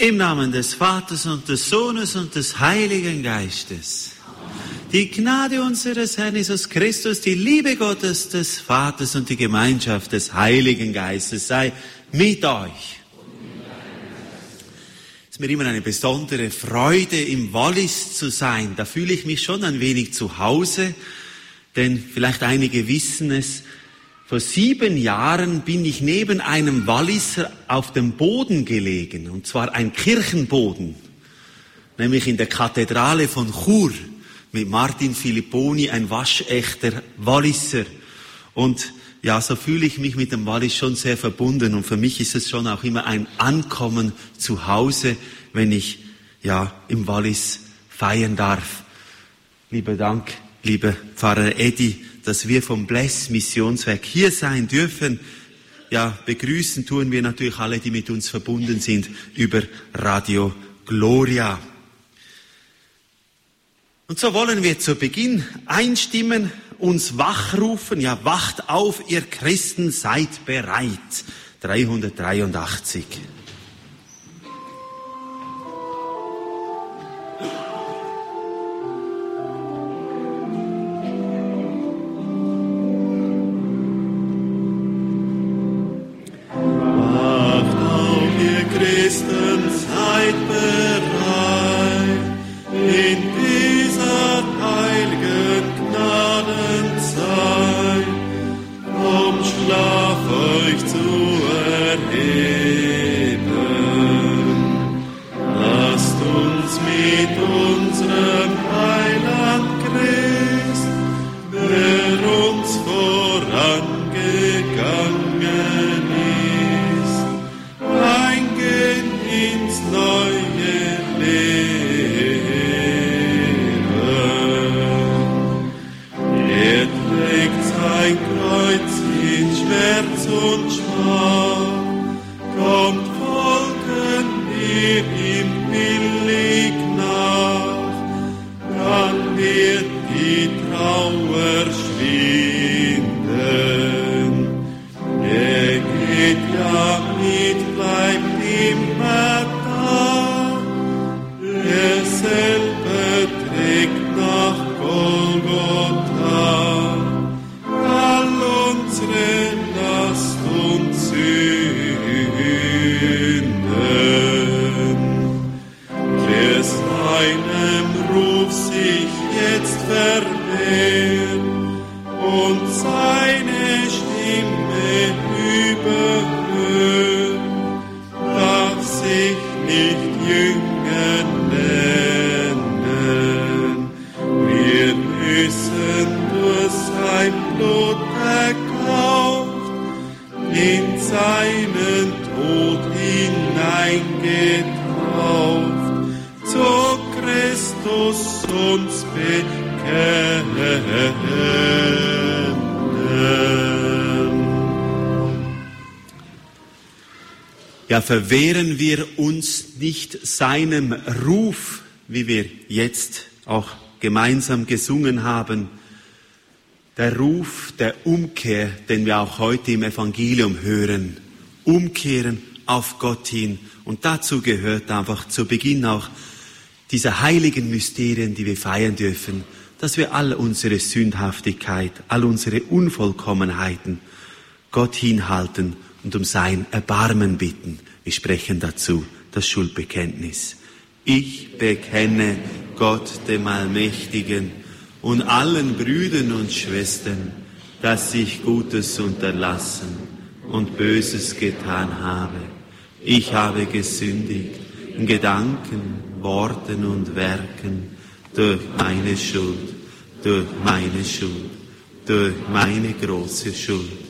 Im Namen des Vaters und des Sohnes und des Heiligen Geistes. Die Gnade unseres Herrn Jesus Christus, die Liebe Gottes des Vaters und die Gemeinschaft des Heiligen Geistes sei mit euch. Es ist mir immer eine besondere Freude, im Wallis zu sein. Da fühle ich mich schon ein wenig zu Hause, denn vielleicht einige wissen es, vor sieben Jahren bin ich neben einem Walliser auf dem Boden gelegen, und zwar ein Kirchenboden, nämlich in der Kathedrale von Chur mit Martin Filipponi, ein waschechter Walliser. Und ja, so fühle ich mich mit dem Wallis schon sehr verbunden und für mich ist es schon auch immer ein Ankommen zu Hause, wenn ich ja im Wallis feiern darf. Lieber Dank, lieber Pfarrer Eddy, dass wir vom Bless Missionswerk hier sein dürfen. Ja, begrüßen tun wir natürlich alle, die mit uns verbunden sind über Radio Gloria. Und so wollen wir zu Beginn einstimmen, uns wachrufen, ja, wacht auf, ihr Christen, seid bereit. 383. verwehren wir uns nicht seinem Ruf, wie wir jetzt auch gemeinsam gesungen haben, der Ruf der Umkehr, den wir auch heute im Evangelium hören. Umkehren auf Gott hin. Und dazu gehört einfach zu Beginn auch diese heiligen Mysterien, die wir feiern dürfen, dass wir all unsere Sündhaftigkeit, all unsere Unvollkommenheiten Gott hinhalten und um sein Erbarmen bitten. Wir sprechen dazu das Schuldbekenntnis. Ich bekenne Gott dem Allmächtigen und allen Brüdern und Schwestern, dass ich Gutes unterlassen und Böses getan habe. Ich habe gesündigt in Gedanken, Worten und Werken durch meine Schuld, durch meine Schuld, durch meine große Schuld.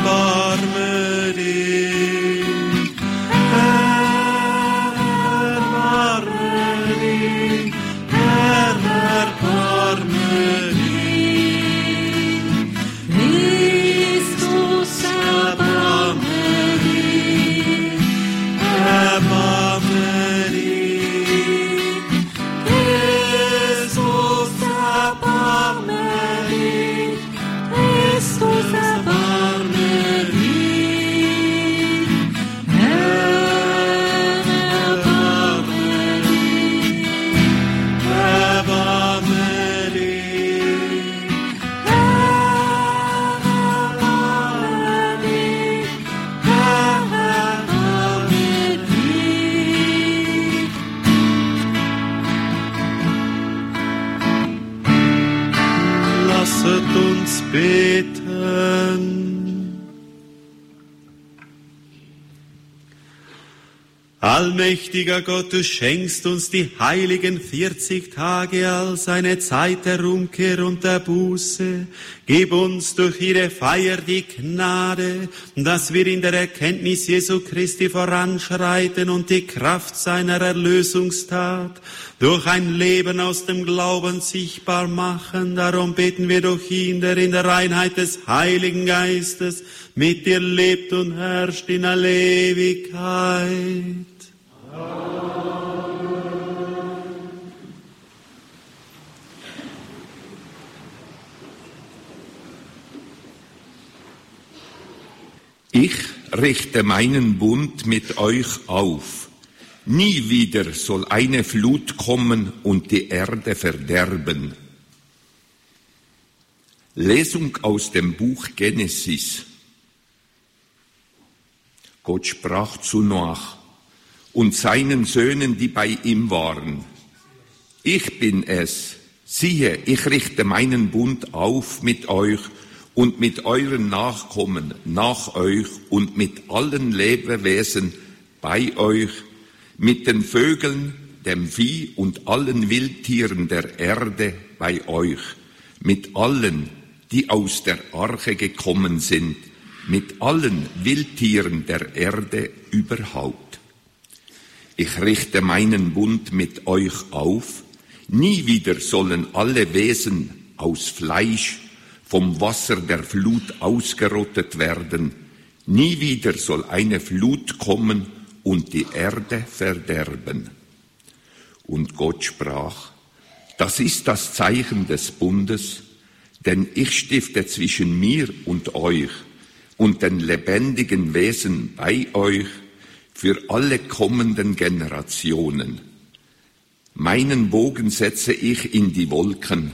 Erbarme Allmächtiger Gott, du schenkst uns die heiligen 40 Tage als eine Zeit der Umkehr und der Buße. Gib uns durch ihre Feier die Gnade, dass wir in der Erkenntnis Jesu Christi voranschreiten und die Kraft seiner Erlösungstat durch ein Leben aus dem Glauben sichtbar machen. Darum beten wir durch ihn, der in der Reinheit des Heiligen Geistes mit dir lebt und herrscht in aller Ewigkeit. Ich richte meinen Bund mit euch auf. Nie wieder soll eine Flut kommen und die Erde verderben. Lesung aus dem Buch Genesis. Gott sprach zu Noach und seinen Söhnen, die bei ihm waren. Ich bin es. Siehe, ich richte meinen Bund auf mit euch und mit euren Nachkommen nach euch und mit allen Lebewesen bei euch, mit den Vögeln, dem Vieh und allen Wildtieren der Erde bei euch, mit allen, die aus der Arche gekommen sind, mit allen Wildtieren der Erde überhaupt. Ich richte meinen Bund mit euch auf, nie wieder sollen alle Wesen aus Fleisch vom Wasser der Flut ausgerottet werden, nie wieder soll eine Flut kommen und die Erde verderben. Und Gott sprach, das ist das Zeichen des Bundes, denn ich stifte zwischen mir und euch und den lebendigen Wesen bei euch für alle kommenden Generationen. Meinen Bogen setze ich in die Wolken.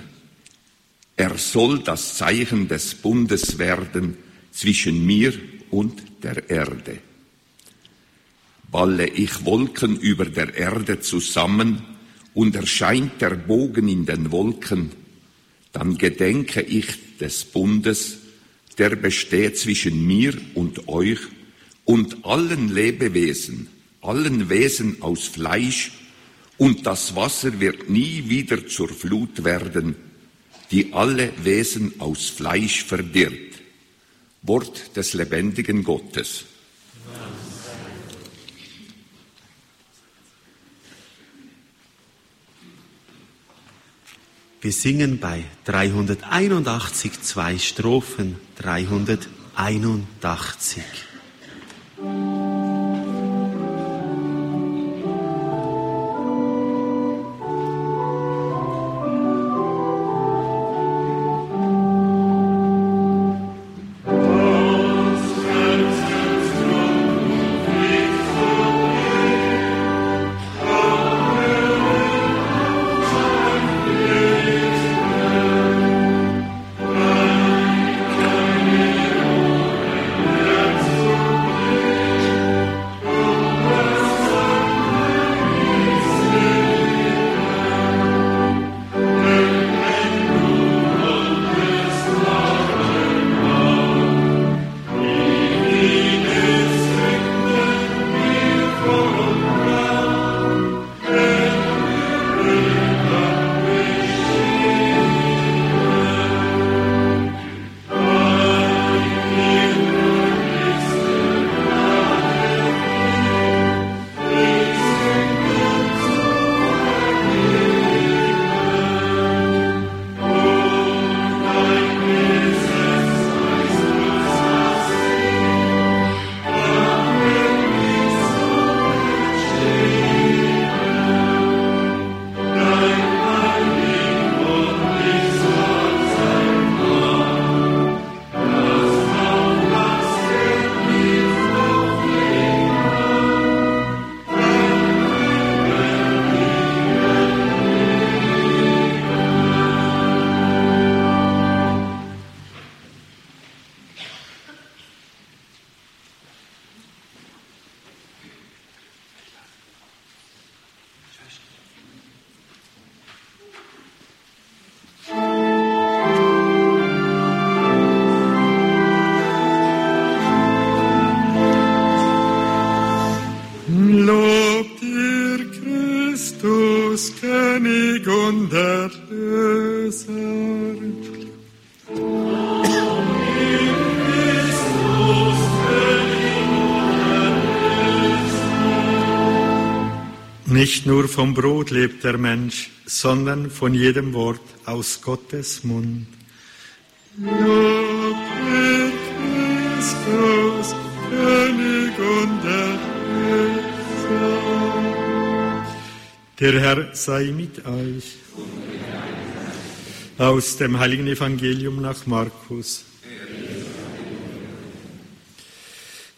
Er soll das Zeichen des Bundes werden zwischen mir und der Erde. Balle ich Wolken über der Erde zusammen und erscheint der Bogen in den Wolken, dann gedenke ich des Bundes, der besteht zwischen mir und euch und allen Lebewesen, allen Wesen aus Fleisch, und das Wasser wird nie wieder zur Flut werden, die alle Wesen aus Fleisch verdirbt. Wort des lebendigen Gottes. Wir singen bei 381 zwei Strophen 381. vom Brot lebt der Mensch, sondern von jedem Wort aus Gottes Mund. Lob Christus, König und Erlöser. Der Herr sei mit euch. Aus dem heiligen Evangelium nach Markus.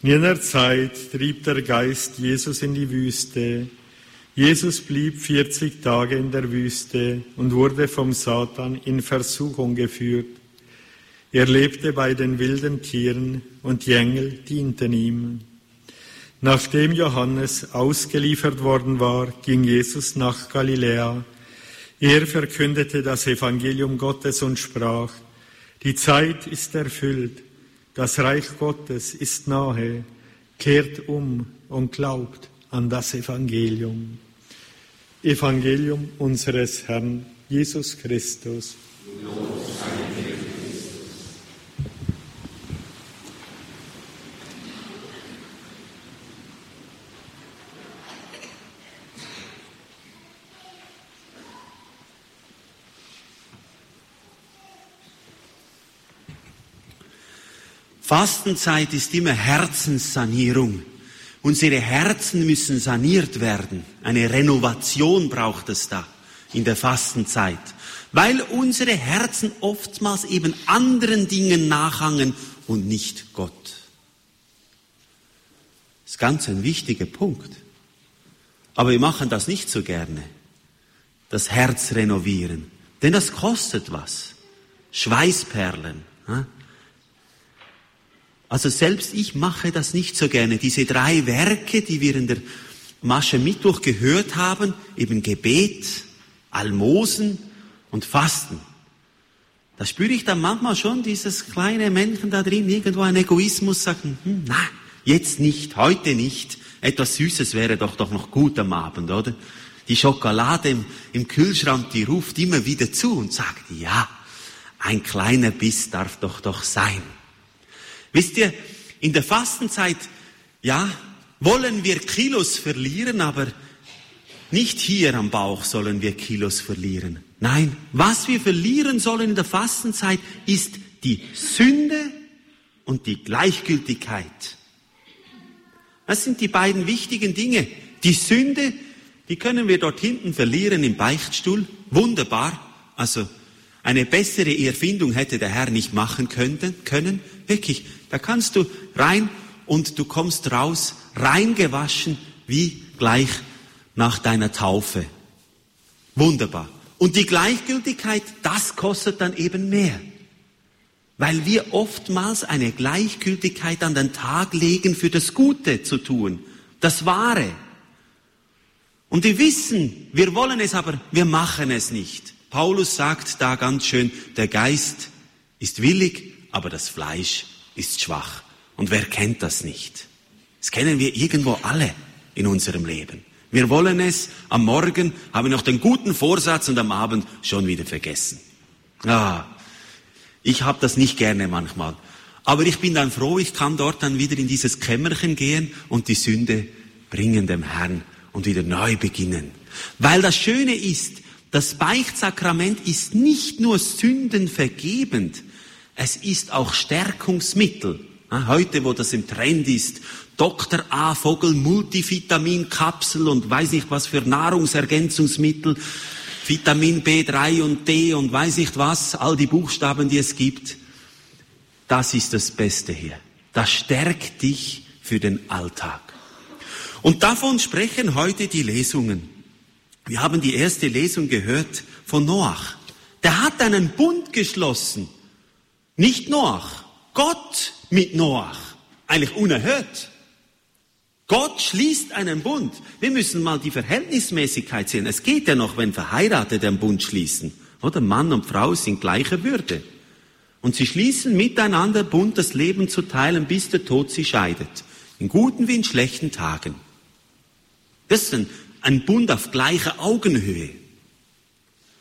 In jener Zeit trieb der Geist Jesus in die Wüste, Jesus blieb 40 Tage in der Wüste und wurde vom Satan in Versuchung geführt. Er lebte bei den wilden Tieren und die Engel dienten ihm. Nachdem Johannes ausgeliefert worden war, ging Jesus nach Galiläa. Er verkündete das Evangelium Gottes und sprach, die Zeit ist erfüllt, das Reich Gottes ist nahe, kehrt um und glaubt an das Evangelium. Evangelium unseres Herrn Jesus Christus. Fastenzeit ist immer Herzenssanierung. Unsere Herzen müssen saniert werden. Eine Renovation braucht es da in der Fastenzeit, weil unsere Herzen oftmals eben anderen Dingen nachhangen und nicht Gott. Das ist ganz ein wichtiger Punkt. Aber wir machen das nicht so gerne. Das Herz renovieren. Denn das kostet was. Schweißperlen. Also selbst ich mache das nicht so gerne. Diese drei Werke, die wir in der Masche Mittwoch gehört haben, eben Gebet, Almosen und Fasten. Da spüre ich dann manchmal schon dieses kleine Männchen da drin, irgendwo ein Egoismus, sagen, hm, na, jetzt nicht, heute nicht. Etwas Süßes wäre doch doch noch gut am Abend, oder? Die Schokolade im, im Kühlschrank, die ruft immer wieder zu und sagt, ja, ein kleiner Biss darf doch doch sein. Wisst ihr, in der Fastenzeit, ja, wollen wir Kilos verlieren, aber nicht hier am Bauch sollen wir Kilos verlieren. Nein, was wir verlieren sollen in der Fastenzeit ist die Sünde und die Gleichgültigkeit. Das sind die beiden wichtigen Dinge. Die Sünde, die können wir dort hinten verlieren im Beichtstuhl. Wunderbar. Also eine bessere Erfindung hätte der Herr nicht machen können. Wirklich, da kannst du rein und du kommst raus, reingewaschen, wie gleich nach deiner Taufe. Wunderbar. Und die Gleichgültigkeit, das kostet dann eben mehr. Weil wir oftmals eine Gleichgültigkeit an den Tag legen, für das Gute zu tun, das Wahre. Und wir wissen, wir wollen es, aber wir machen es nicht. Paulus sagt da ganz schön, der Geist ist willig, aber das Fleisch ist schwach. Und wer kennt das nicht? Das kennen wir irgendwo alle in unserem Leben. Wir wollen es, am Morgen haben noch den guten Vorsatz und am Abend schon wieder vergessen. Ah, ich habe das nicht gerne manchmal. Aber ich bin dann froh, ich kann dort dann wieder in dieses Kämmerchen gehen und die Sünde bringen dem Herrn und wieder neu beginnen. Weil das Schöne ist, das Beichtsakrament ist nicht nur sündenvergebend, es ist auch Stärkungsmittel. Heute, wo das im Trend ist, Dr. A. Vogel Multivitaminkapsel und weiß nicht was für Nahrungsergänzungsmittel, Vitamin B3 und D und weiß nicht was, all die Buchstaben, die es gibt. Das ist das Beste hier. Das stärkt dich für den Alltag. Und davon sprechen heute die Lesungen. Wir haben die erste Lesung gehört von Noach. Der hat einen Bund geschlossen nicht Noach, Gott mit Noach. Eigentlich unerhört. Gott schließt einen Bund. Wir müssen mal die Verhältnismäßigkeit sehen. Es geht ja noch, wenn Verheiratete einen Bund schließen. Oder Mann und Frau sind gleicher Würde. Und sie schließen miteinander Bund, das Leben zu teilen, bis der Tod sie scheidet. In guten wie in schlechten Tagen. Das ist ein, ein Bund auf gleicher Augenhöhe.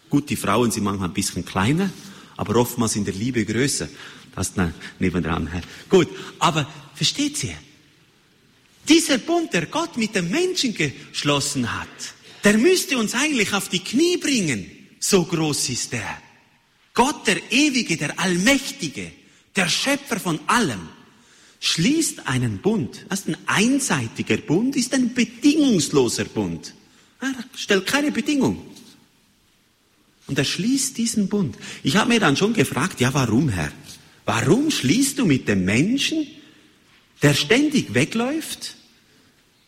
Gut, die Frauen sind manchmal ein bisschen kleiner, aber oftmals in der Liebe größer. Das nebendran. Gut, aber versteht ihr? Dieser Bund, der Gott mit dem Menschen geschlossen hat, der müsste uns eigentlich auf die Knie bringen. So groß ist er. Gott, der Ewige, der Allmächtige, der Schöpfer von allem, schließt einen Bund. Das ist ein einseitiger Bund, ist ein bedingungsloser Bund. Er stellt keine Bedingung. Und er schließt diesen Bund. Ich habe mir dann schon gefragt, ja, warum, Herr? Warum schließt du mit dem Menschen, der ständig wegläuft?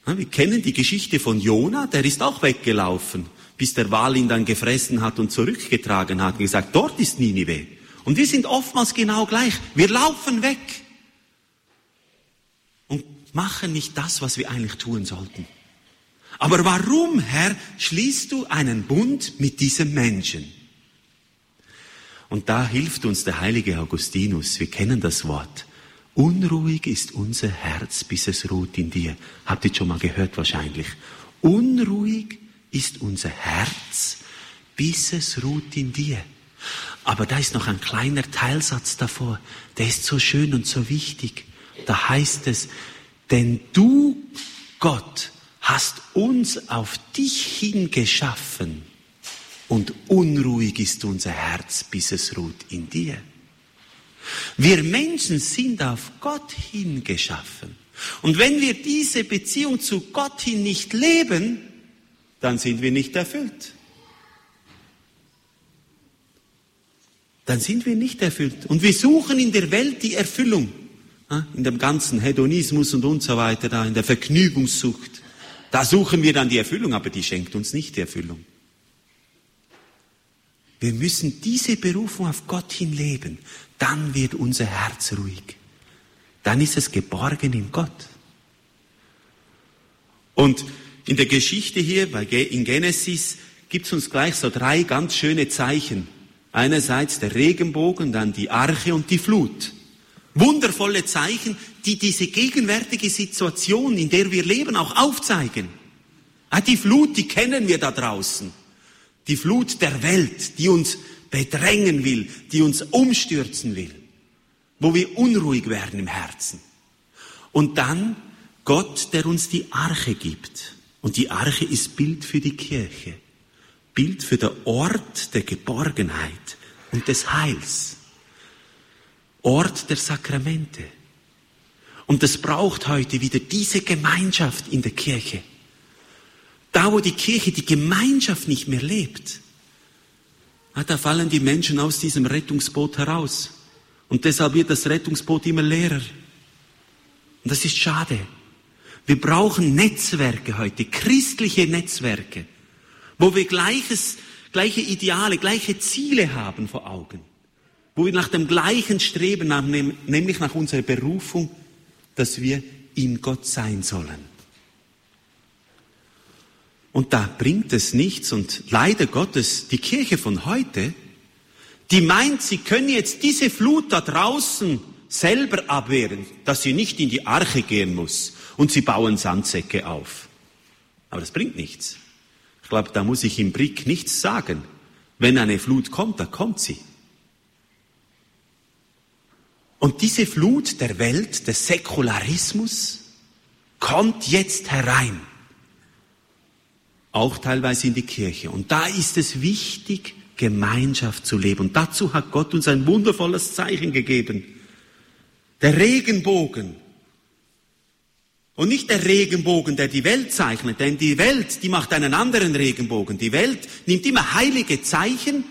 Wir kennen die Geschichte von Jona, der ist auch weggelaufen, bis der Wal ihn dann gefressen hat und zurückgetragen hat und gesagt, dort ist Ninive. Und wir sind oftmals genau gleich. Wir laufen weg und machen nicht das, was wir eigentlich tun sollten. Aber warum, Herr, schließt du einen Bund mit diesem Menschen? Und da hilft uns der heilige Augustinus. Wir kennen das Wort. Unruhig ist unser Herz, bis es ruht in dir. Habt ihr schon mal gehört wahrscheinlich. Unruhig ist unser Herz, bis es ruht in dir. Aber da ist noch ein kleiner Teilsatz davor. Der ist so schön und so wichtig. Da heißt es, denn du, Gott, hast uns auf dich hingeschaffen und unruhig ist unser Herz, bis es ruht in dir. Wir Menschen sind auf Gott hingeschaffen. Und wenn wir diese Beziehung zu Gott hin nicht leben, dann sind wir nicht erfüllt. Dann sind wir nicht erfüllt. Und wir suchen in der Welt die Erfüllung. In dem ganzen Hedonismus und und so weiter, da in der Vergnügungssucht. Da suchen wir dann die Erfüllung, aber die schenkt uns nicht die Erfüllung. Wir müssen diese Berufung auf Gott hin leben. Dann wird unser Herz ruhig. Dann ist es geborgen in Gott. Und in der Geschichte hier, in Genesis, gibt es uns gleich so drei ganz schöne Zeichen. Einerseits der Regenbogen, dann die Arche und die Flut. Wundervolle Zeichen, die diese gegenwärtige Situation, in der wir leben, auch aufzeigen. Ah, die Flut, die kennen wir da draußen die Flut der Welt, die uns bedrängen will, die uns umstürzen will, wo wir unruhig werden im Herzen. Und dann Gott, der uns die Arche gibt. Und die Arche ist Bild für die Kirche, Bild für den Ort der Geborgenheit und des Heils, Ort der Sakramente. Und es braucht heute wieder diese Gemeinschaft in der Kirche. Da, wo die Kirche die Gemeinschaft nicht mehr lebt, da fallen die Menschen aus diesem Rettungsboot heraus. Und deshalb wird das Rettungsboot immer leerer. Und das ist schade. Wir brauchen Netzwerke heute, christliche Netzwerke, wo wir gleiches, gleiche Ideale, gleiche Ziele haben vor Augen, wo wir nach dem gleichen streben, nämlich nach unserer Berufung, dass wir in Gott sein sollen. Und da bringt es nichts und leider Gottes, die Kirche von heute, die meint, sie können jetzt diese Flut da draußen selber abwehren, dass sie nicht in die Arche gehen muss und sie bauen Sandsäcke auf. Aber das bringt nichts. Ich glaube, da muss ich im Brick nichts sagen. Wenn eine Flut kommt, da kommt sie. Und diese Flut der Welt, des Säkularismus, kommt jetzt herein auch teilweise in die Kirche. Und da ist es wichtig, Gemeinschaft zu leben. Und dazu hat Gott uns ein wundervolles Zeichen gegeben. Der Regenbogen. Und nicht der Regenbogen, der die Welt zeichnet, denn die Welt, die macht einen anderen Regenbogen. Die Welt nimmt immer heilige Zeichen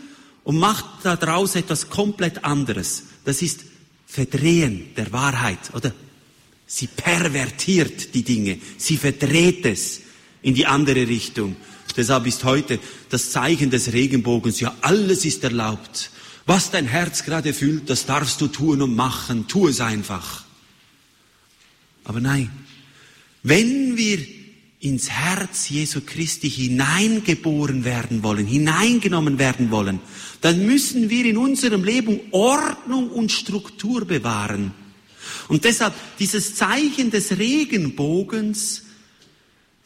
und macht daraus etwas komplett anderes. Das ist Verdrehen der Wahrheit, oder? Sie pervertiert die Dinge, sie verdreht es in die andere Richtung. Deshalb ist heute das Zeichen des Regenbogens, ja, alles ist erlaubt. Was dein Herz gerade fühlt, das darfst du tun und machen. Tu es einfach. Aber nein, wenn wir ins Herz Jesu Christi hineingeboren werden wollen, hineingenommen werden wollen, dann müssen wir in unserem Leben Ordnung und Struktur bewahren. Und deshalb dieses Zeichen des Regenbogens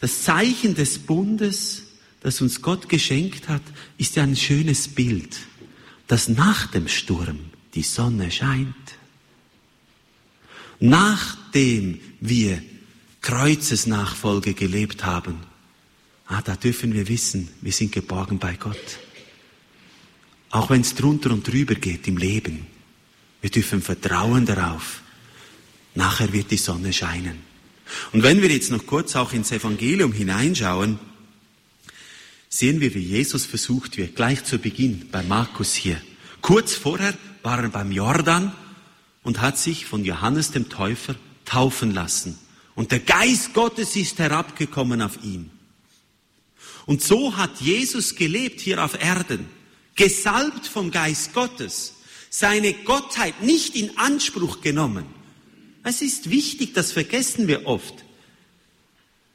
das Zeichen des Bundes, das uns Gott geschenkt hat, ist ja ein schönes Bild, dass nach dem Sturm die Sonne scheint. Nachdem wir Kreuzesnachfolge gelebt haben, ah, da dürfen wir wissen, wir sind geborgen bei Gott. Auch wenn es drunter und drüber geht im Leben, wir dürfen vertrauen darauf. Nachher wird die Sonne scheinen. Und wenn wir jetzt noch kurz auch ins Evangelium hineinschauen, sehen wir, wie Jesus versucht wird, gleich zu Beginn bei Markus hier. Kurz vorher war er beim Jordan und hat sich von Johannes dem Täufer taufen lassen. Und der Geist Gottes ist herabgekommen auf ihn. Und so hat Jesus gelebt hier auf Erden, gesalbt vom Geist Gottes, seine Gottheit nicht in Anspruch genommen. Es ist wichtig, das vergessen wir oft.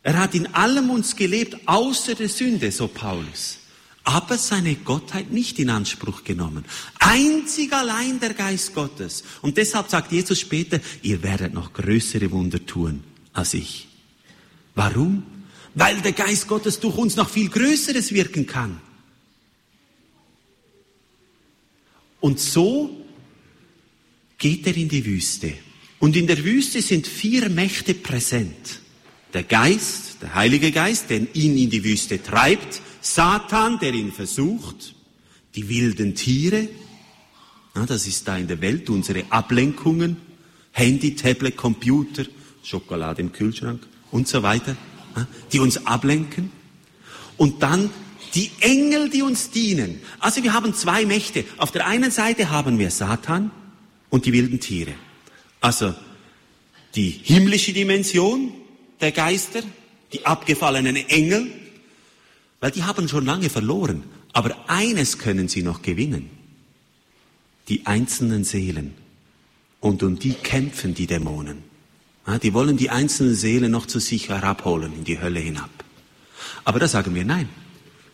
Er hat in allem uns gelebt, außer der Sünde, so Paulus. Aber seine Gottheit nicht in Anspruch genommen. Einzig allein der Geist Gottes. Und deshalb sagt Jesus später, ihr werdet noch größere Wunder tun als ich. Warum? Weil der Geist Gottes durch uns noch viel Größeres wirken kann. Und so geht er in die Wüste. Und in der Wüste sind vier Mächte präsent. Der Geist, der Heilige Geist, der ihn in die Wüste treibt, Satan, der ihn versucht, die wilden Tiere, ja, das ist da in der Welt unsere Ablenkungen, Handy, Tablet, Computer, Schokolade im Kühlschrank und so weiter, die uns ablenken. Und dann die Engel, die uns dienen. Also wir haben zwei Mächte. Auf der einen Seite haben wir Satan und die wilden Tiere. Also die himmlische Dimension der Geister, die abgefallenen Engel, weil die haben schon lange verloren. Aber eines können sie noch gewinnen. Die einzelnen Seelen. Und um die kämpfen die Dämonen. Die wollen die einzelnen Seelen noch zu sich herabholen in die Hölle hinab. Aber da sagen wir nein.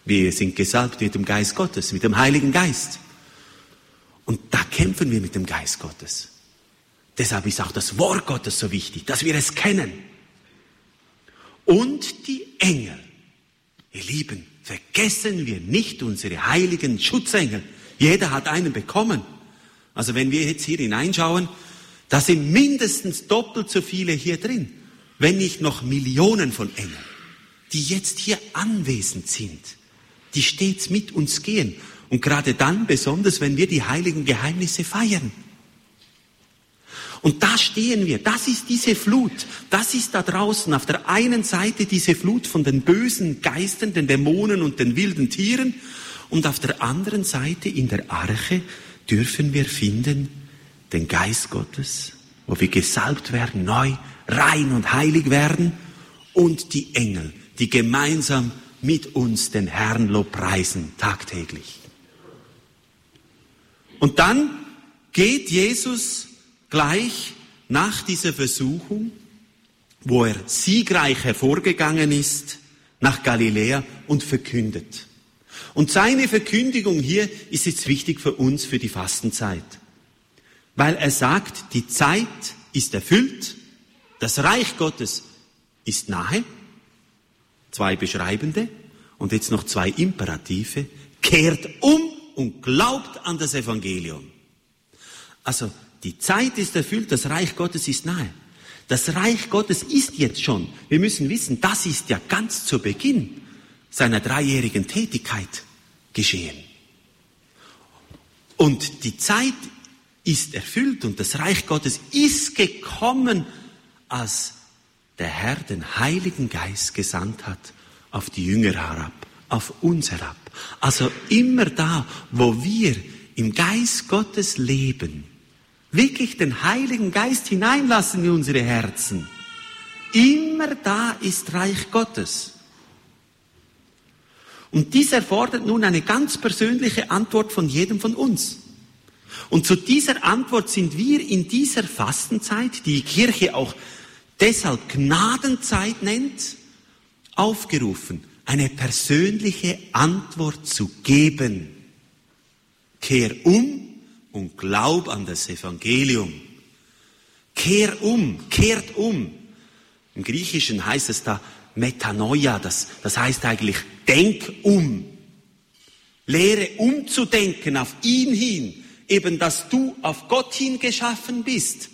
Wir sind gesalbt mit dem Geist Gottes, mit dem Heiligen Geist. Und da kämpfen wir mit dem Geist Gottes. Deshalb ist auch das Wort Gottes so wichtig, dass wir es kennen. Und die Engel. Ihr Lieben, vergessen wir nicht unsere heiligen Schutzengel. Jeder hat einen bekommen. Also wenn wir jetzt hier hineinschauen, da sind mindestens doppelt so viele hier drin, wenn nicht noch Millionen von Engeln, die jetzt hier anwesend sind, die stets mit uns gehen. Und gerade dann, besonders wenn wir die heiligen Geheimnisse feiern. Und da stehen wir. Das ist diese Flut. Das ist da draußen auf der einen Seite diese Flut von den bösen Geistern, den Dämonen und den wilden Tieren. Und auf der anderen Seite in der Arche dürfen wir finden den Geist Gottes, wo wir gesalbt werden, neu, rein und heilig werden. Und die Engel, die gemeinsam mit uns den Herrn lobpreisen, tagtäglich. Und dann geht Jesus gleich nach dieser Versuchung, wo er siegreich hervorgegangen ist, nach Galiläa und verkündet. Und seine Verkündigung hier ist jetzt wichtig für uns für die Fastenzeit. Weil er sagt, die Zeit ist erfüllt, das Reich Gottes ist nahe, zwei Beschreibende und jetzt noch zwei Imperative, kehrt um und glaubt an das Evangelium. Also die Zeit ist erfüllt, das Reich Gottes ist nahe. Das Reich Gottes ist jetzt schon. Wir müssen wissen, das ist ja ganz zu Beginn seiner dreijährigen Tätigkeit geschehen. Und die Zeit ist erfüllt und das Reich Gottes ist gekommen, als der Herr den Heiligen Geist gesandt hat auf die Jünger herab, auf uns herab. Also immer da, wo wir im Geist Gottes leben, wirklich den Heiligen Geist hineinlassen in unsere Herzen. Immer da ist Reich Gottes. Und dies erfordert nun eine ganz persönliche Antwort von jedem von uns. Und zu dieser Antwort sind wir in dieser Fastenzeit, die Kirche auch deshalb Gnadenzeit nennt, aufgerufen, eine persönliche Antwort zu geben. Kehr um und glaub an das Evangelium. Kehr um, kehrt um. Im Griechischen heißt es da Metanoia, das, das heißt eigentlich, denk um. Lehre umzudenken auf ihn hin, eben dass du auf Gott hin geschaffen bist.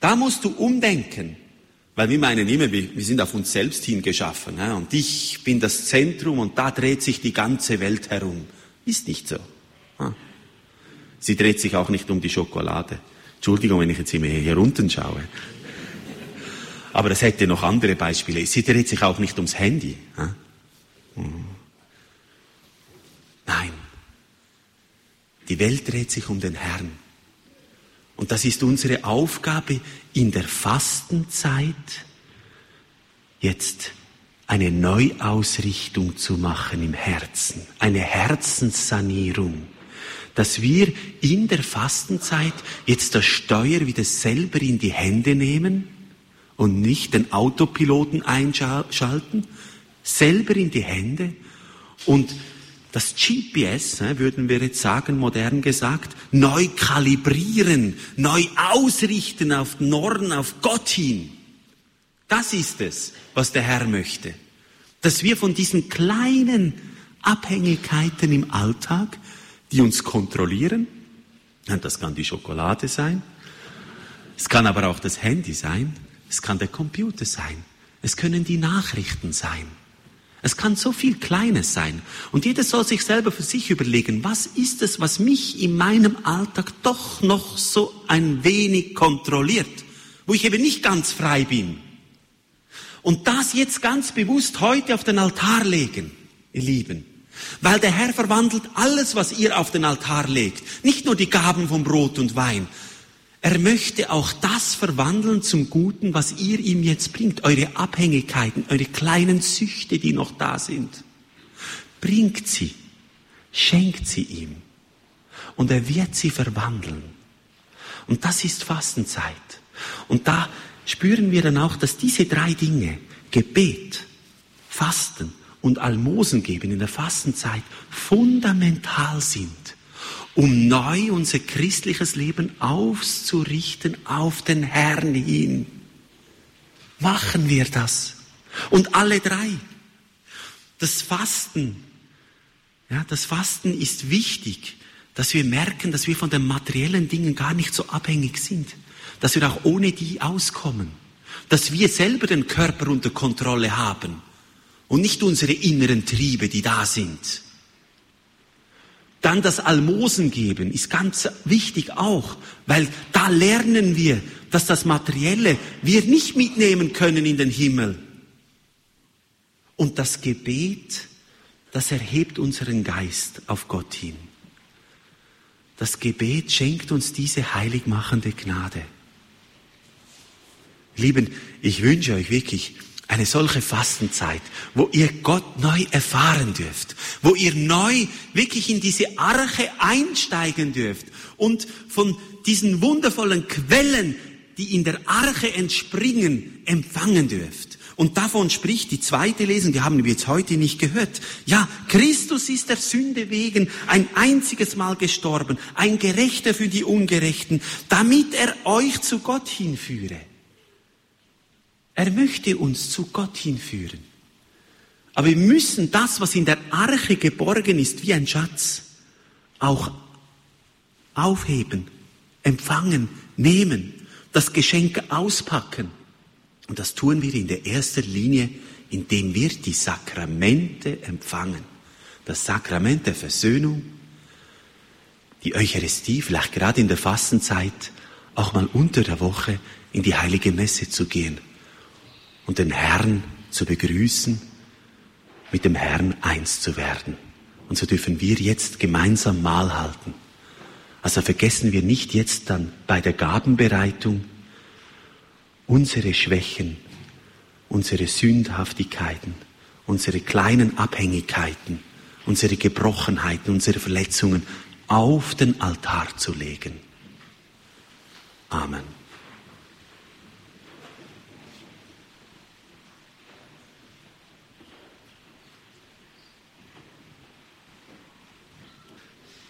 Da musst du umdenken. Weil wir meinen immer, wir, sind auf uns selbst hingeschaffen. Ja? Und ich bin das Zentrum und da dreht sich die ganze Welt herum. Ist nicht so. Sie dreht sich auch nicht um die Schokolade. Entschuldigung, wenn ich jetzt immer hier unten schaue. Aber es hätte noch andere Beispiele. Sie dreht sich auch nicht ums Handy. Ja? Nein. Die Welt dreht sich um den Herrn. Und das ist unsere Aufgabe in der Fastenzeit, jetzt eine Neuausrichtung zu machen im Herzen, eine Herzenssanierung, dass wir in der Fastenzeit jetzt das Steuer wieder selber in die Hände nehmen und nicht den Autopiloten einschalten, selber in die Hände und das GPS, würden wir jetzt sagen, modern gesagt, neu kalibrieren, neu ausrichten auf Norden, auf Gott hin. Das ist es, was der Herr möchte. Dass wir von diesen kleinen Abhängigkeiten im Alltag, die uns kontrollieren, das kann die Schokolade sein, es kann aber auch das Handy sein, es kann der Computer sein, es können die Nachrichten sein. Es kann so viel Kleines sein. Und jeder soll sich selber für sich überlegen, was ist es, was mich in meinem Alltag doch noch so ein wenig kontrolliert, wo ich eben nicht ganz frei bin. Und das jetzt ganz bewusst heute auf den Altar legen, ihr Lieben. Weil der Herr verwandelt alles, was ihr auf den Altar legt. Nicht nur die Gaben von Brot und Wein, er möchte auch das verwandeln zum Guten, was ihr ihm jetzt bringt. Eure Abhängigkeiten, eure kleinen Süchte, die noch da sind. Bringt sie, schenkt sie ihm. Und er wird sie verwandeln. Und das ist Fastenzeit. Und da spüren wir dann auch, dass diese drei Dinge, Gebet, Fasten und Almosen geben in der Fastenzeit, fundamental sind um neu unser christliches Leben auszurichten auf den Herrn hin. Machen wir das. Und alle drei. Das Fasten, ja, das Fasten ist wichtig, dass wir merken, dass wir von den materiellen Dingen gar nicht so abhängig sind, dass wir auch ohne die auskommen, dass wir selber den Körper unter Kontrolle haben und nicht unsere inneren Triebe, die da sind. Dann das Almosen geben ist ganz wichtig auch, weil da lernen wir, dass das Materielle wir nicht mitnehmen können in den Himmel. Und das Gebet, das erhebt unseren Geist auf Gott hin. Das Gebet schenkt uns diese heiligmachende Gnade. Lieben, ich wünsche euch wirklich, eine solche Fastenzeit, wo ihr Gott neu erfahren dürft, wo ihr neu wirklich in diese Arche einsteigen dürft und von diesen wundervollen Quellen, die in der Arche entspringen, empfangen dürft. Und davon spricht die zweite Lesung, die haben wir jetzt heute nicht gehört. Ja, Christus ist der Sünde wegen ein einziges Mal gestorben, ein Gerechter für die Ungerechten, damit er euch zu Gott hinführe. Er möchte uns zu Gott hinführen. Aber wir müssen das, was in der Arche geborgen ist, wie ein Schatz, auch aufheben, empfangen, nehmen, das Geschenk auspacken. Und das tun wir in der ersten Linie, indem wir die Sakramente empfangen. Das Sakrament der Versöhnung, die Eucharistie, vielleicht gerade in der Fastenzeit, auch mal unter der Woche in die heilige Messe zu gehen und den Herrn zu begrüßen, mit dem Herrn eins zu werden. Und so dürfen wir jetzt gemeinsam Mahl halten. Also vergessen wir nicht jetzt dann bei der Gabenbereitung unsere Schwächen, unsere Sündhaftigkeiten, unsere kleinen Abhängigkeiten, unsere Gebrochenheiten, unsere Verletzungen auf den Altar zu legen. Amen.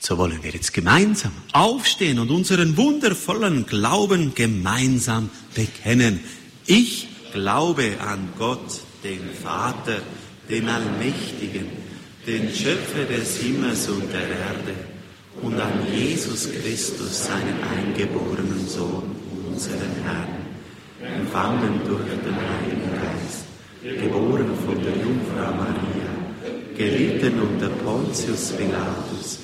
So wollen wir jetzt gemeinsam aufstehen und unseren wundervollen Glauben gemeinsam bekennen. Ich glaube an Gott, den Vater, den Allmächtigen, den Schöpfer des Himmels und der Erde, und an Jesus Christus, seinen eingeborenen Sohn, unseren Herrn, empfangen durch den Heiligen Geist, geboren von der Jungfrau Maria, gelitten unter Pontius Pilatus,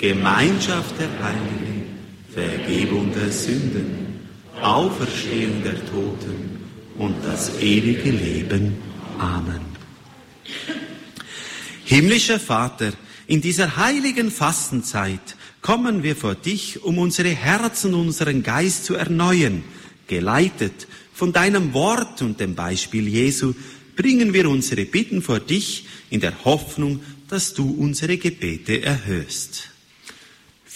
Gemeinschaft der Heiligen, Vergebung der Sünden, Auferstehung der Toten und das ewige Leben. Amen. Himmlischer Vater, in dieser heiligen Fastenzeit kommen wir vor dich, um unsere Herzen, unseren Geist zu erneuern. Geleitet von deinem Wort und dem Beispiel Jesu bringen wir unsere Bitten vor dich in der Hoffnung, dass du unsere Gebete erhörst.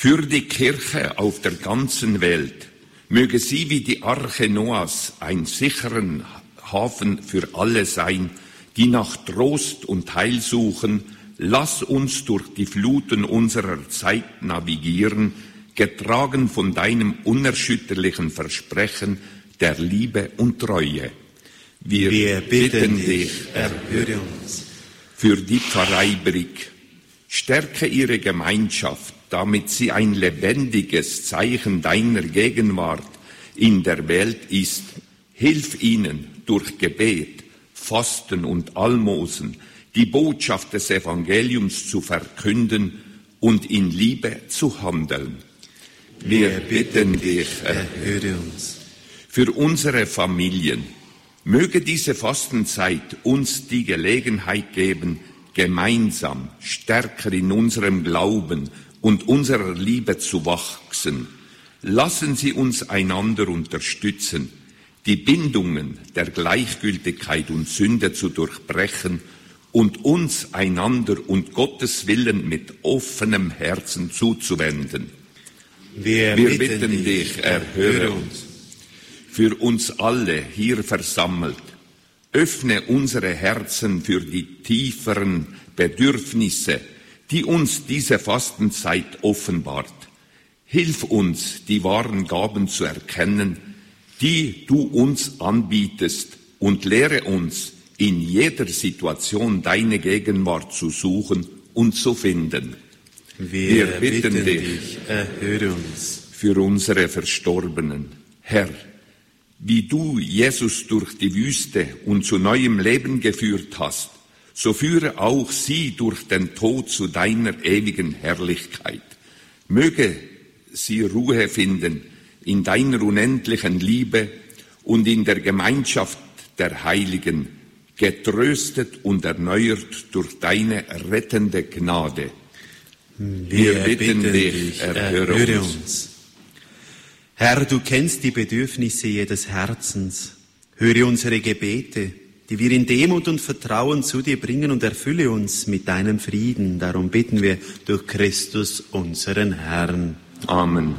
Für die Kirche auf der ganzen Welt möge sie wie die Arche Noahs ein sicheren Hafen für alle sein, die nach Trost und Heil suchen. Lass uns durch die Fluten unserer Zeit navigieren, getragen von deinem unerschütterlichen Versprechen der Liebe und Treue. Wir, Wir bitten, bitten dich, erhöre uns. Für die Pfarrei Brick, stärke ihre Gemeinschaft, damit sie ein lebendiges Zeichen deiner Gegenwart in der Welt ist. Hilf ihnen durch Gebet, Fasten und Almosen, die Botschaft des Evangeliums zu verkünden und in Liebe zu handeln. Wir, bitten dich, erhöre uns. Für unsere Familien möge diese Fastenzeit uns die Gelegenheit geben, gemeinsam stärker in unserem Glauben und unserer Liebe zu wachsen. Lassen Sie uns einander unterstützen, die Bindungen der Gleichgültigkeit und Sünde zu durchbrechen und uns einander und Gottes Willen mit offenem Herzen zuzuwenden. Wir, Wir bitten, bitten dich, erhöre uns. Für uns alle hier versammelt, öffne unsere Herzen für die tieferen Bedürfnisse, die uns diese Fastenzeit offenbart. Hilf uns, die wahren Gaben zu erkennen, die du uns anbietest und lehre uns, in jeder Situation deine Gegenwart zu suchen und zu finden. Wir, Wir bitten, bitten dich, erhöre uns. Für unsere Verstorbenen, Herr, wie du Jesus durch die Wüste und zu neuem Leben geführt hast, so führe auch sie durch den Tod zu deiner ewigen Herrlichkeit. Möge sie Ruhe finden in deiner unendlichen Liebe und in der Gemeinschaft der Heiligen, getröstet und erneuert durch deine rettende Gnade. Wir, Wir bitten, dich, erhöre, erhöre uns. Herr, du kennst die Bedürfnisse jedes Herzens. Höre unsere Gebete die wir in Demut und Vertrauen zu dir bringen und erfülle uns mit deinem Frieden. Darum bitten wir durch Christus, unseren Herrn. Amen.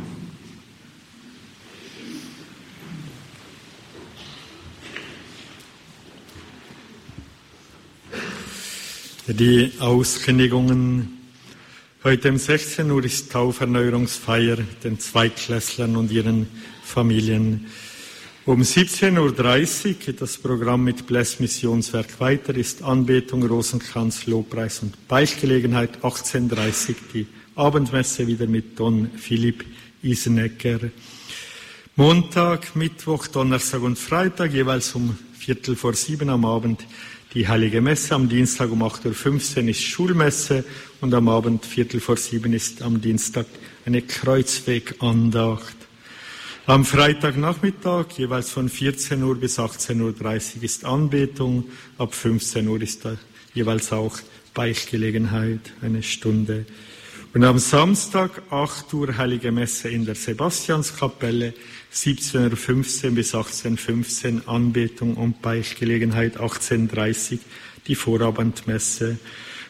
Die Auskündigungen. Heute um 16 Uhr ist Tauferneuerungsfeier den Zweiklässlern und ihren Familien. Um 17.30 Uhr geht das Programm mit Bless Missionswerk weiter, ist Anbetung, Rosenkranz, Lobpreis und Beichtgelegenheit. 18.30 Uhr die Abendmesse wieder mit Don Philipp Isenecker. Montag, Mittwoch, Donnerstag und Freitag jeweils um Viertel vor sieben am Abend die Heilige Messe. Am Dienstag um 8.15 Uhr ist Schulmesse und am Abend Viertel vor sieben ist am Dienstag eine Kreuzwegandacht. Am Freitagnachmittag, jeweils von 14 Uhr bis 18.30 Uhr, ist Anbetung. Ab 15 Uhr ist da jeweils auch Beichtgelegenheit, eine Stunde. Und am Samstag 8 Uhr Heilige Messe in der Sebastianskapelle, 17.15 Uhr bis 18.15 Uhr Anbetung und Beichtgelegenheit, 18.30 Uhr die Vorabendmesse.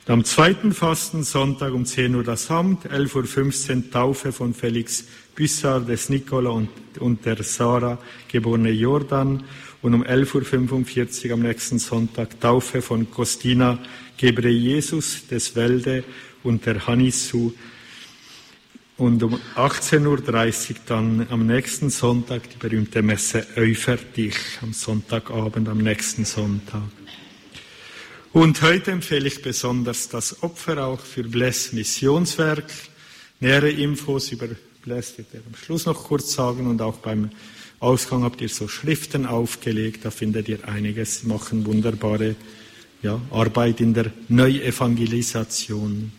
Am zweiten Fastensonntag um 10 Uhr das Amt, 11.15 Uhr Taufe von Felix Büssar, des Nicola und, und der Sarah, geborene Jordan. Und um 11.45 Uhr am nächsten Sonntag Taufe von Costina Gebre Jesus des Welde und der Hanissu. Und um 18.30 Uhr dann am nächsten Sonntag die berühmte Messe Eufer dich, am Sonntagabend, am nächsten Sonntag. Und heute empfehle ich besonders das Opfer auch für Bless Missionswerk. Nähere Infos über Bless wird er am Schluss noch kurz sagen und auch beim Ausgang habt ihr so Schriften aufgelegt, da findet ihr einiges, machen wunderbare ja, Arbeit in der Neuevangelisation.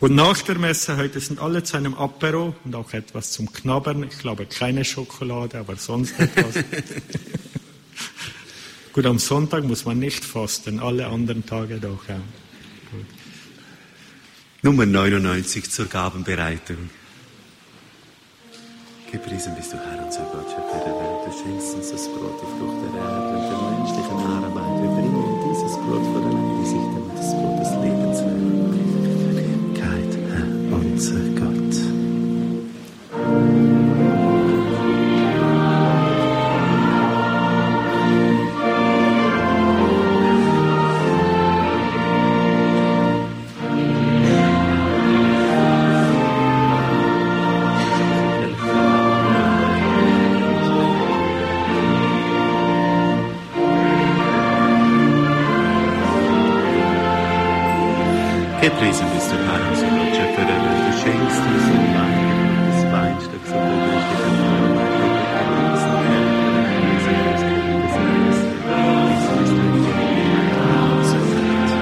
Und nach der Messe heute sind alle zu einem Apero und auch etwas zum Knabbern. Ich glaube keine Schokolade, aber sonst etwas. Gut, am Sonntag muss man nicht fasten, alle anderen Tage doch. Ja. Gut. Nummer 99 zur Gabenbereitung. Gepriesen bist du, Herr, unser Gott, Herr der Welt. Du schenkst uns das Brot, die Frucht der Erde und der menschlichen Arbeit. Das Weinstück so vollständig an Arbeit. Wir genießen, Herr, diese Christen, des Heils. Dies bist du, Herr, unser Gott.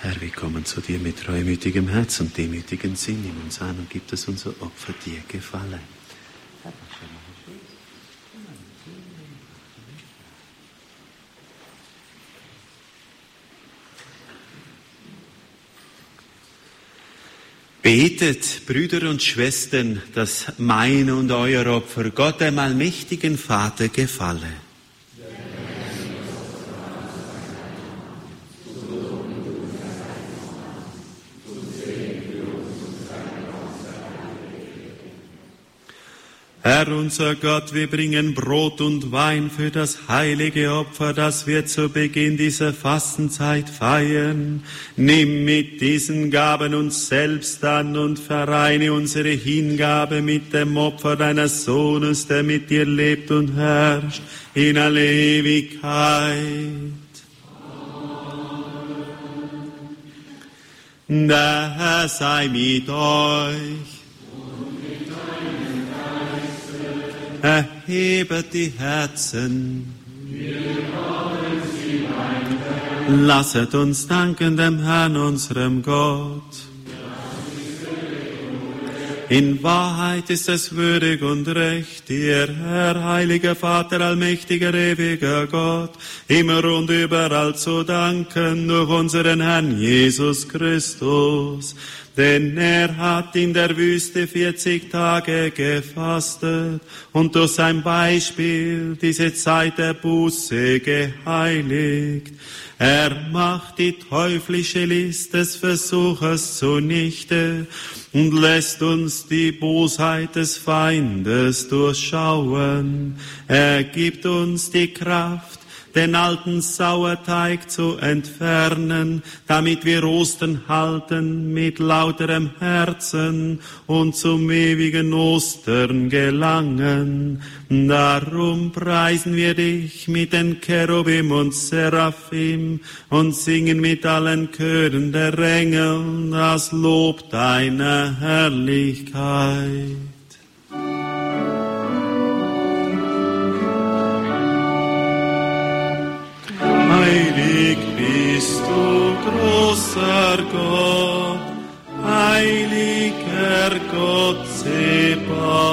Herr, wir kommen zu dir mit treumütigem Herz und demütigem Sinn. Nimm uns an und gib es unser Opfer dir gefallen. Betet, Brüder und Schwestern, dass mein und euer Opfer Gott, dem allmächtigen Vater, gefalle. Herr unser Gott, wir bringen Brot und Wein für das heilige Opfer, das wir zu Beginn dieser Fastenzeit feiern. Nimm mit diesen Gaben uns selbst an und vereine unsere Hingabe mit dem Opfer deines Sohnes, der mit dir lebt und herrscht in alle Ewigkeit. Der Herr sei mit euch. Erhebet die Herzen. Lasset uns danken dem Herrn, unserem Gott. In Wahrheit ist es würdig und recht, dir, Herr, heiliger Vater, allmächtiger, ewiger Gott, immer und überall zu danken durch unseren Herrn Jesus Christus denn er hat in der Wüste 40 Tage gefastet und durch sein Beispiel diese Zeit der Buße geheiligt. Er macht die teuflische List des Versuches zunichte und lässt uns die Bosheit des Feindes durchschauen. Er gibt uns die Kraft, den alten Sauerteig zu entfernen, damit wir Ostern halten mit lauterem Herzen und zum ewigen Ostern gelangen. Darum preisen wir dich mit den Cherubim und Seraphim und singen mit allen Chören der Engel das Lob deiner Herrlichkeit. Großer Gott, heiliger Gott Zebaoth.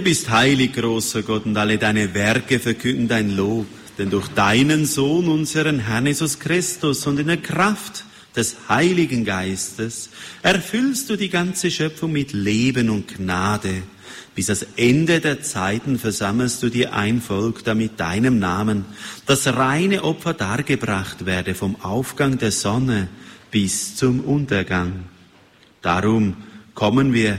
Du bist heilig, großer Gott, und alle deine Werke verkünden dein Lob. Denn durch deinen Sohn, unseren Herrn Jesus Christus, und in der Kraft des Heiligen Geistes erfüllst du die ganze Schöpfung mit Leben und Gnade. Bis das Ende der Zeiten versammelst du dir ein Volk, damit deinem Namen das reine Opfer dargebracht werde vom Aufgang der Sonne bis zum Untergang. Darum kommen wir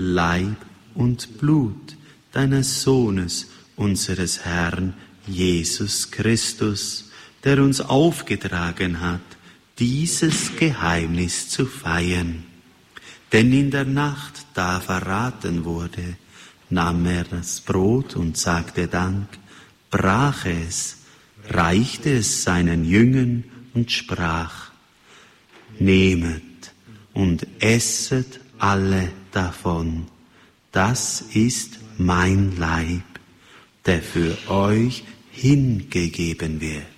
Leib und Blut deines Sohnes, unseres Herrn Jesus Christus, der uns aufgetragen hat, dieses Geheimnis zu feiern. Denn in der Nacht, da verraten wurde, nahm er das Brot und sagte Dank, brach es, reichte es seinen Jüngern und sprach, Nehmet und esset alle davon, das ist mein Leib, der für euch hingegeben wird.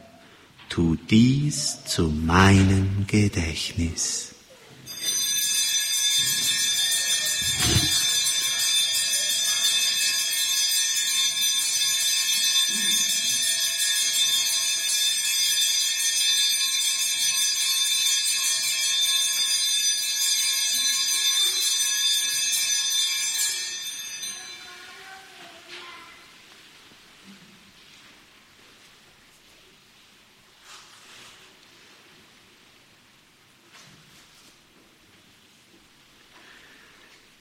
tu dies zu meinem Gedächtnis.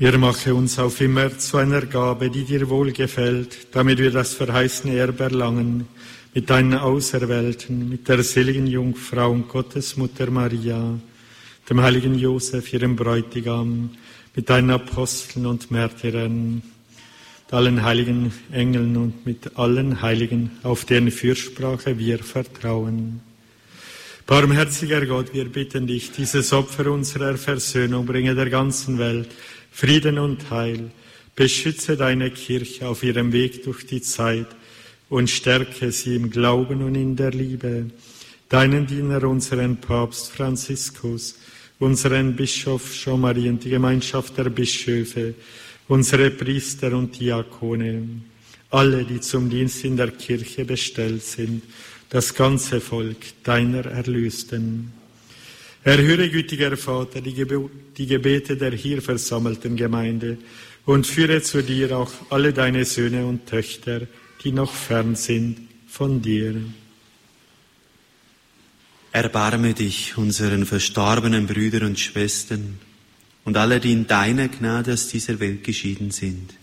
Ihr mache uns auf immer zu einer Gabe, die dir wohlgefällt, damit wir das verheißene Erbe erlangen, mit deinen Auserwählten, mit der seligen Jungfrau und Gottesmutter Maria, dem heiligen Josef, ihrem Bräutigam, mit deinen Aposteln und Märtyrern, mit allen heiligen Engeln und mit allen Heiligen, auf deren Fürsprache wir vertrauen. Barmherziger Gott, wir bitten dich, dieses Opfer unserer Versöhnung bringe der ganzen Welt Frieden und Heil Beschütze deine Kirche auf ihrem Weg durch die Zeit und stärke sie im Glauben und in der Liebe. Deinen Diener, unseren Papst Franziskus, unseren Bischof Jean-Marie und die Gemeinschaft der Bischöfe, unsere Priester und Diakone, alle, die zum Dienst in der Kirche bestellt sind, das ganze Volk deiner Erlösten. Erhöre, gütiger Vater, die, Geb die Gebete der hier versammelten Gemeinde und führe zu dir auch alle deine Söhne und Töchter, die noch fern sind von dir. Erbarme dich unseren verstorbenen Brüdern und Schwestern und alle, die in deiner Gnade aus dieser Welt geschieden sind.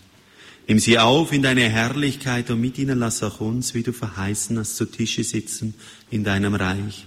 Nimm sie auf in deine Herrlichkeit und mit ihnen lass auch uns, wie du verheißen hast, zu Tische sitzen in deinem Reich.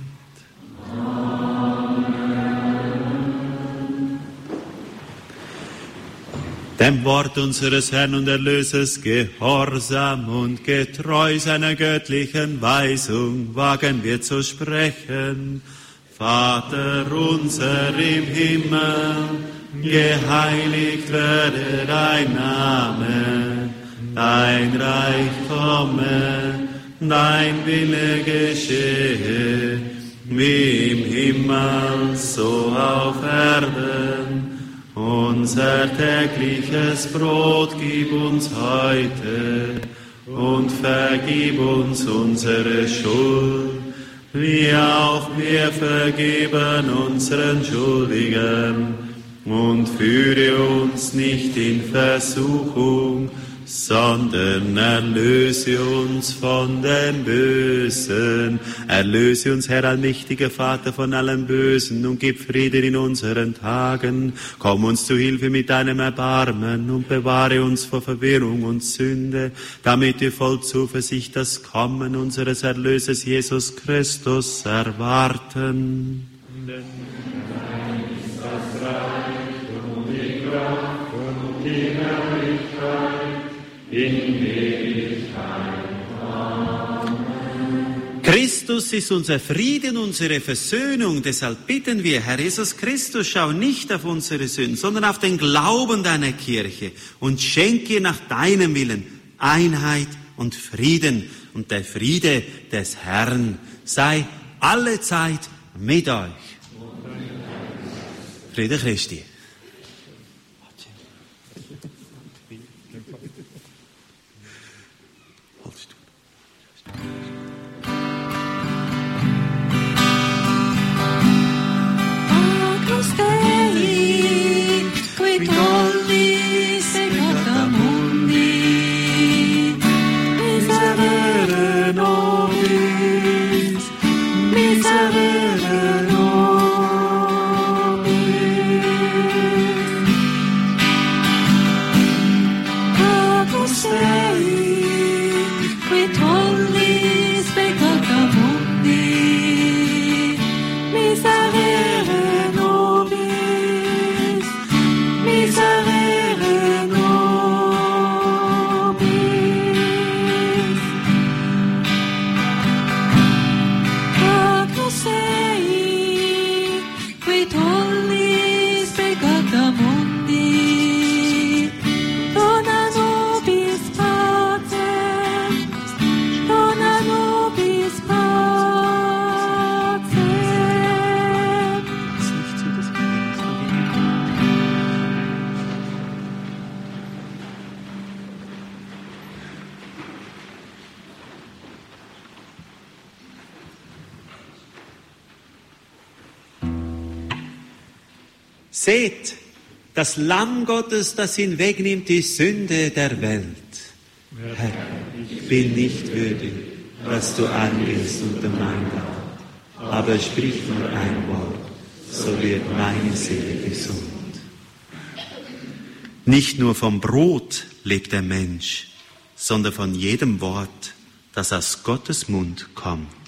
Dem Wort unseres Herrn und Erlösers gehorsam und getreu seiner göttlichen Weisung wagen wir zu sprechen. Vater unser im Himmel, geheiligt werde dein Name, dein Reich komme, dein Wille geschehe, wie im Himmel, so auf Erden. Unser tägliches Brot gib uns heute und vergib uns unsere Schuld, wie auch wir vergeben unseren Schuldigen. Und führe uns nicht in Versuchung, sondern erlöse uns von dem Bösen. Erlöse uns, Herr allmächtiger Vater, von allem Bösen und gib Frieden in unseren Tagen. Komm uns zu Hilfe mit deinem Erbarmen und bewahre uns vor Verwirrung und Sünde, damit wir voll Zuversicht das Kommen unseres Erlösers Jesus Christus erwarten. Denn das Reich und die Kraft und die Herrlichkeit in Ewigkeit. Christus ist unser Frieden, unsere Versöhnung. Deshalb bitten wir, Herr Jesus Christus, schau nicht auf unsere Sünden, sondern auf den Glauben deiner Kirche und schenke nach deinem Willen Einheit und Frieden. Und der Friede des Herrn sei alle Zeit mit euch. Friede Christi. Das Lamm Gottes, das hinwegnimmt die Sünde der Welt. Herr, ich bin nicht würdig, dass du angehst unter mein Dach, aber sprich nur ein Wort, so wird meine Seele gesund. Nicht nur vom Brot lebt der Mensch, sondern von jedem Wort, das aus Gottes Mund kommt.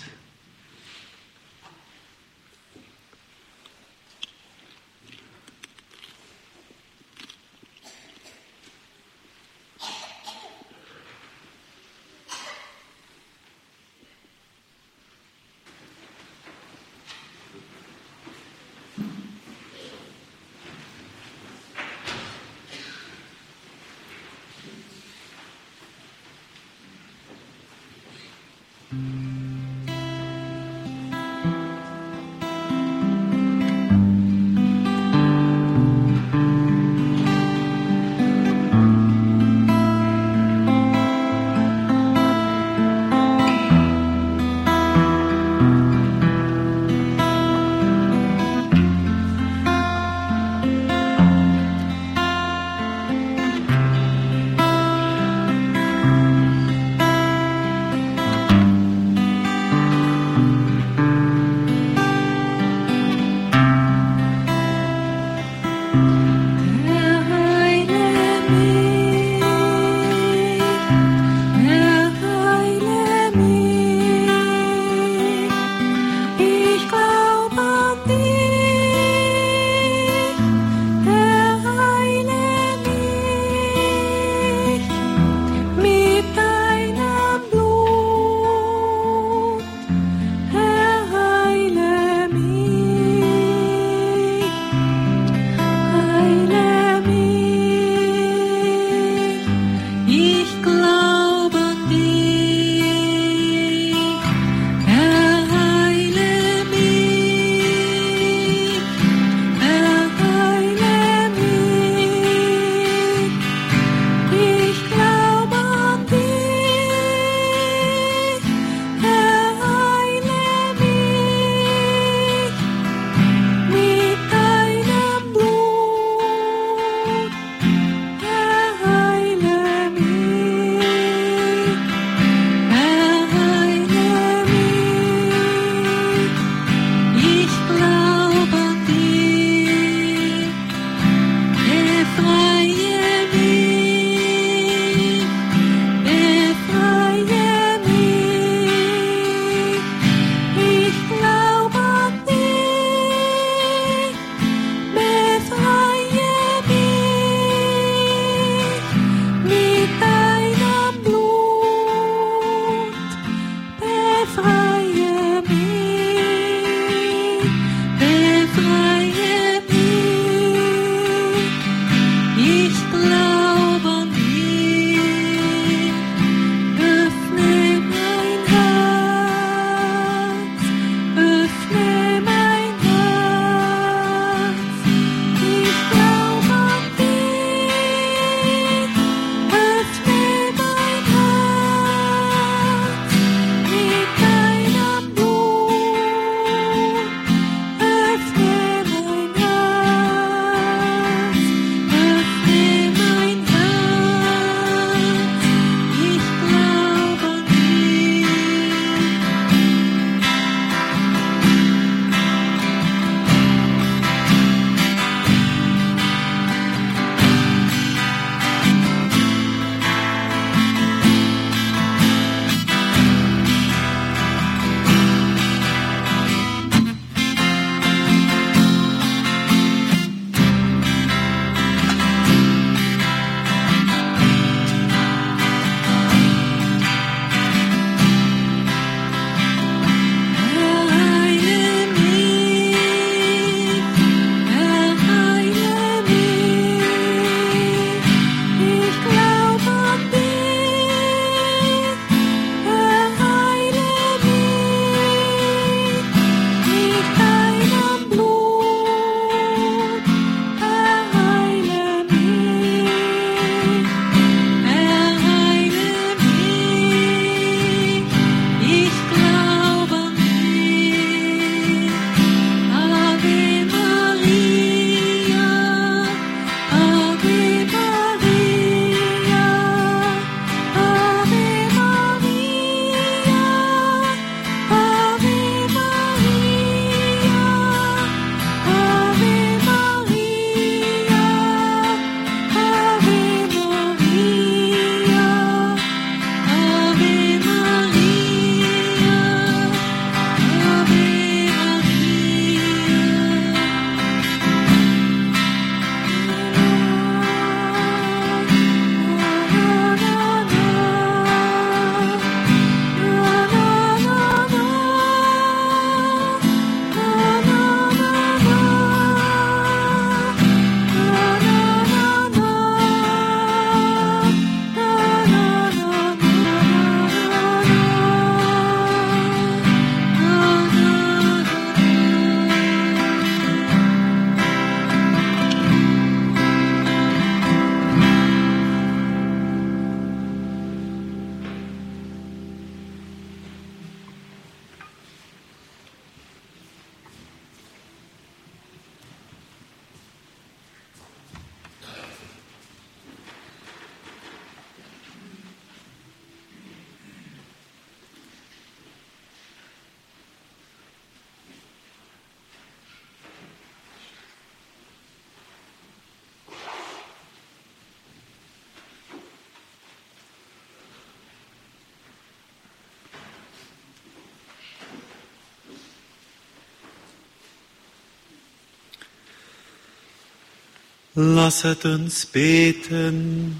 Lasset uns beten.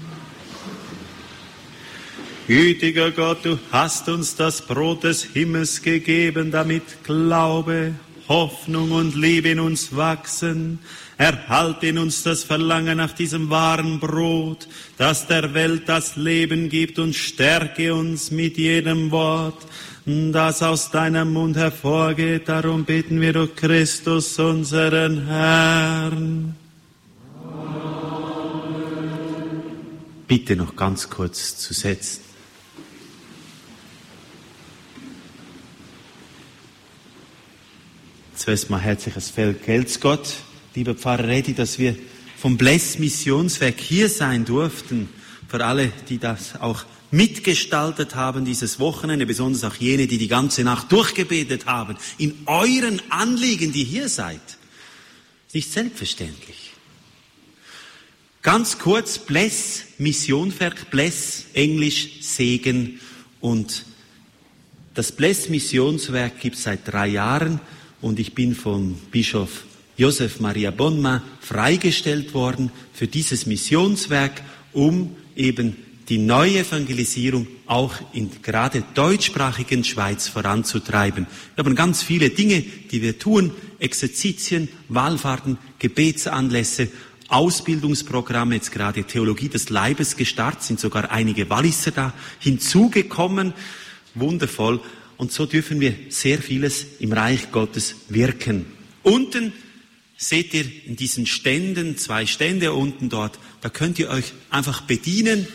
Gütiger Gott, du hast uns das Brot des Himmels gegeben, damit Glaube, Hoffnung und Liebe in uns wachsen. Erhalte in uns das Verlangen nach diesem wahren Brot, das der Welt das Leben gibt und stärke uns mit jedem Wort, das aus deinem Mund hervorgeht. Darum bitten wir durch Christus, unseren Herrn. Bitte noch ganz kurz zu setzen. Zuerst mal herzliches Vergelt's Gott, lieber Pfarrer Reddy, dass wir vom Bless Missionswerk hier sein durften. Für alle, die das auch mitgestaltet haben, dieses Wochenende, besonders auch jene, die die ganze Nacht durchgebetet haben, in euren Anliegen, die hier seid. Nicht selbstverständlich. Ganz kurz, Bless, Missionswerk, Bless, Englisch, Segen und das Bless Missionswerk gibt es seit drei Jahren und ich bin vom Bischof Josef Maria Bonma freigestellt worden für dieses Missionswerk, um eben die neue Evangelisierung auch in gerade deutschsprachigen Schweiz voranzutreiben. Wir haben ganz viele Dinge, die wir tun, Exerzitien, Wallfahrten, Gebetsanlässe, Ausbildungsprogramme, jetzt gerade Theologie des Leibes gestartet, sind sogar einige Walliser da hinzugekommen. Wundervoll. Und so dürfen wir sehr vieles im Reich Gottes wirken. Unten seht ihr in diesen Ständen, zwei Stände unten dort, da könnt ihr euch einfach bedienen.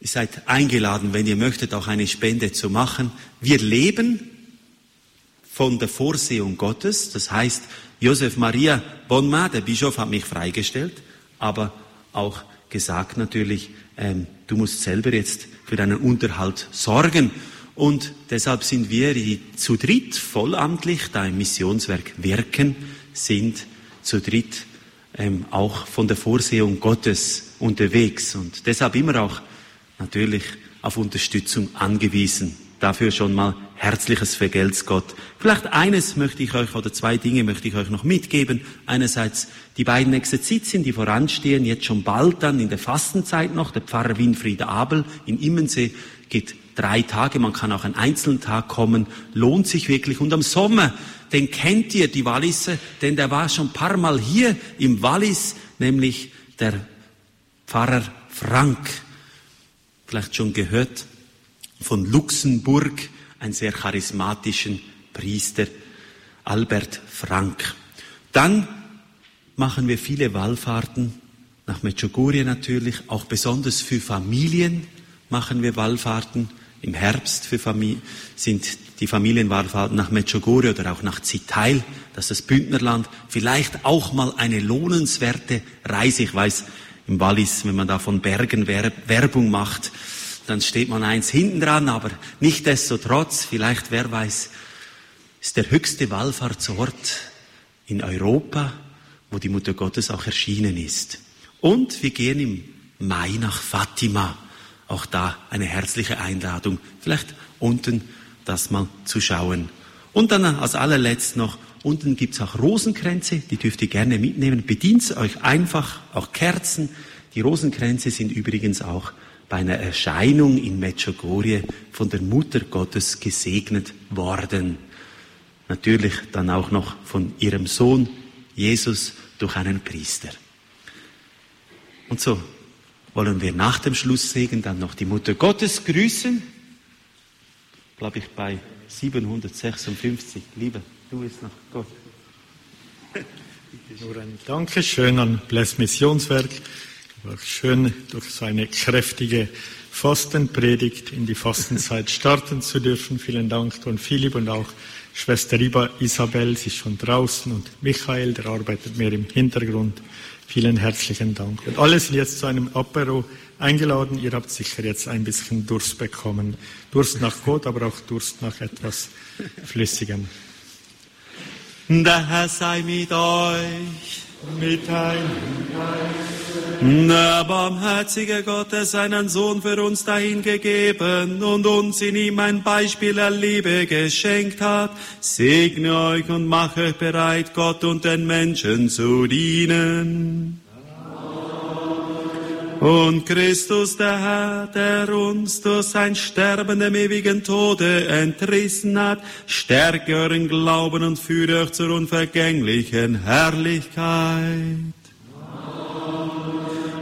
Ihr seid eingeladen, wenn ihr möchtet, auch eine Spende zu machen. Wir leben von der Vorsehung Gottes. Das heißt, Josef Maria Bonma, der Bischof, hat mich freigestellt, aber auch gesagt natürlich, ähm, du musst selber jetzt für deinen Unterhalt sorgen. Und deshalb sind wir, die zu dritt vollamtlich da im Missionswerk wirken, sind zu dritt ähm, auch von der Vorsehung Gottes unterwegs und deshalb immer auch natürlich auf Unterstützung angewiesen. Dafür schon mal herzliches Vergelt's Gott. Vielleicht eines möchte ich euch, oder zwei Dinge möchte ich euch noch mitgeben. Einerseits die beiden Exerzitien, die voranstehen, jetzt schon bald dann in der Fastenzeit noch. Der Pfarrer Winfried Abel in Immensee geht drei Tage, man kann auch einen einzelnen Tag kommen, lohnt sich wirklich. Und am Sommer, den kennt ihr, die Walliser, denn der war schon ein paar Mal hier im Wallis, nämlich der Pfarrer Frank. Vielleicht schon gehört von Luxemburg, einen sehr charismatischen Priester, Albert Frank. Dann machen wir viele Wallfahrten nach Medjugorje natürlich, auch besonders für Familien machen wir Wallfahrten. Im Herbst für sind die Familienwallfahrten nach Medjugorje oder auch nach Zitail, das ist das Bündnerland, vielleicht auch mal eine lohnenswerte Reise. Ich weiß, im Wallis, wenn man da von Bergen Werbung macht, dann steht man eins hinten dran, aber nicht desto trotz, vielleicht, wer weiß, ist der höchste Wallfahrtsort in Europa, wo die Mutter Gottes auch erschienen ist. Und wir gehen im Mai nach Fatima. Auch da eine herzliche Einladung, vielleicht unten das mal zu schauen. Und dann als allerletzt noch, unten gibt's auch Rosenkränze, die dürft ihr gerne mitnehmen. Bedient euch einfach, auch Kerzen. Die Rosenkränze sind übrigens auch bei einer Erscheinung in Medjugorje von der Mutter Gottes gesegnet worden. Natürlich dann auch noch von ihrem Sohn Jesus durch einen Priester. Und so wollen wir nach dem Schlusssegen dann noch die Mutter Gottes grüßen. Glaube ich bei 756. Liebe, du bist noch Gott. Nur ein Dankeschön an Bless Missionswerk. Schön durch seine kräftige Fastenpredigt in die Fastenzeit starten zu dürfen. Vielen Dank, Don Philipp und auch Schwester Riba Isabel, sie ist schon draußen und Michael, der arbeitet mehr im Hintergrund. Vielen herzlichen Dank. Und alle sind jetzt zu einem Apero eingeladen. Ihr habt sicher jetzt ein bisschen Durst bekommen. Durst nach Gott, aber auch Durst nach etwas Flüssigem. Der Herr sei mit euch. Mit deinem Geist. Der barmherzige Gott, der seinen Sohn für uns dahingegeben und uns in ihm ein Beispiel der Liebe geschenkt hat, segne euch und mache euch bereit, Gott und den Menschen zu dienen. Und Christus, der Herr, der uns durch sein Sterben dem ewigen Tode entrissen hat, stärke euren Glauben und führe euch zur unvergänglichen Herrlichkeit.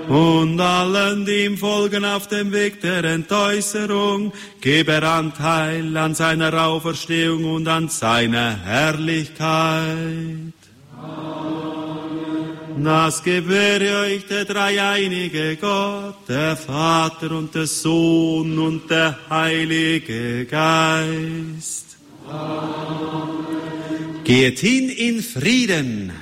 Und allen, die ihm folgen auf dem Weg der Entäußerung, gebe er Anteil an seiner Auferstehung und an seiner Herrlichkeit. Das gewähre euch der dreieinige Gott, der Vater und der Sohn und der Heilige Geist. Geht hin in Frieden.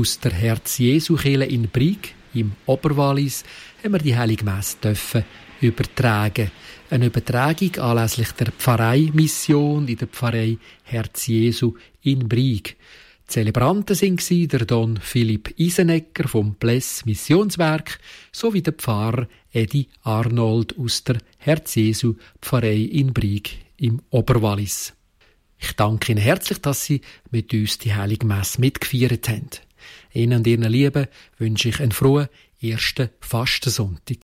Aus der Herz Jesu Kirche in Brig im Oberwallis haben wir die Heilige Messe dürfen übertragen. Eine Übertragung anlässlich der Pfarrei-Mission in der Pfarrei Herz Jesu in Brig. Die Zelebranten waren der Don Philipp Isenegger vom Bless Missionswerk sowie der Pfarrer Edi Arnold aus der Herz Jesu Pfarrei in Brig im Oberwallis. Ich danke Ihnen herzlich, dass Sie mit uns die Heilige Messe mitgefeiert haben. Ihnen und Ihren Lieben wünsche ich einen frohen ersten Fastensonntag.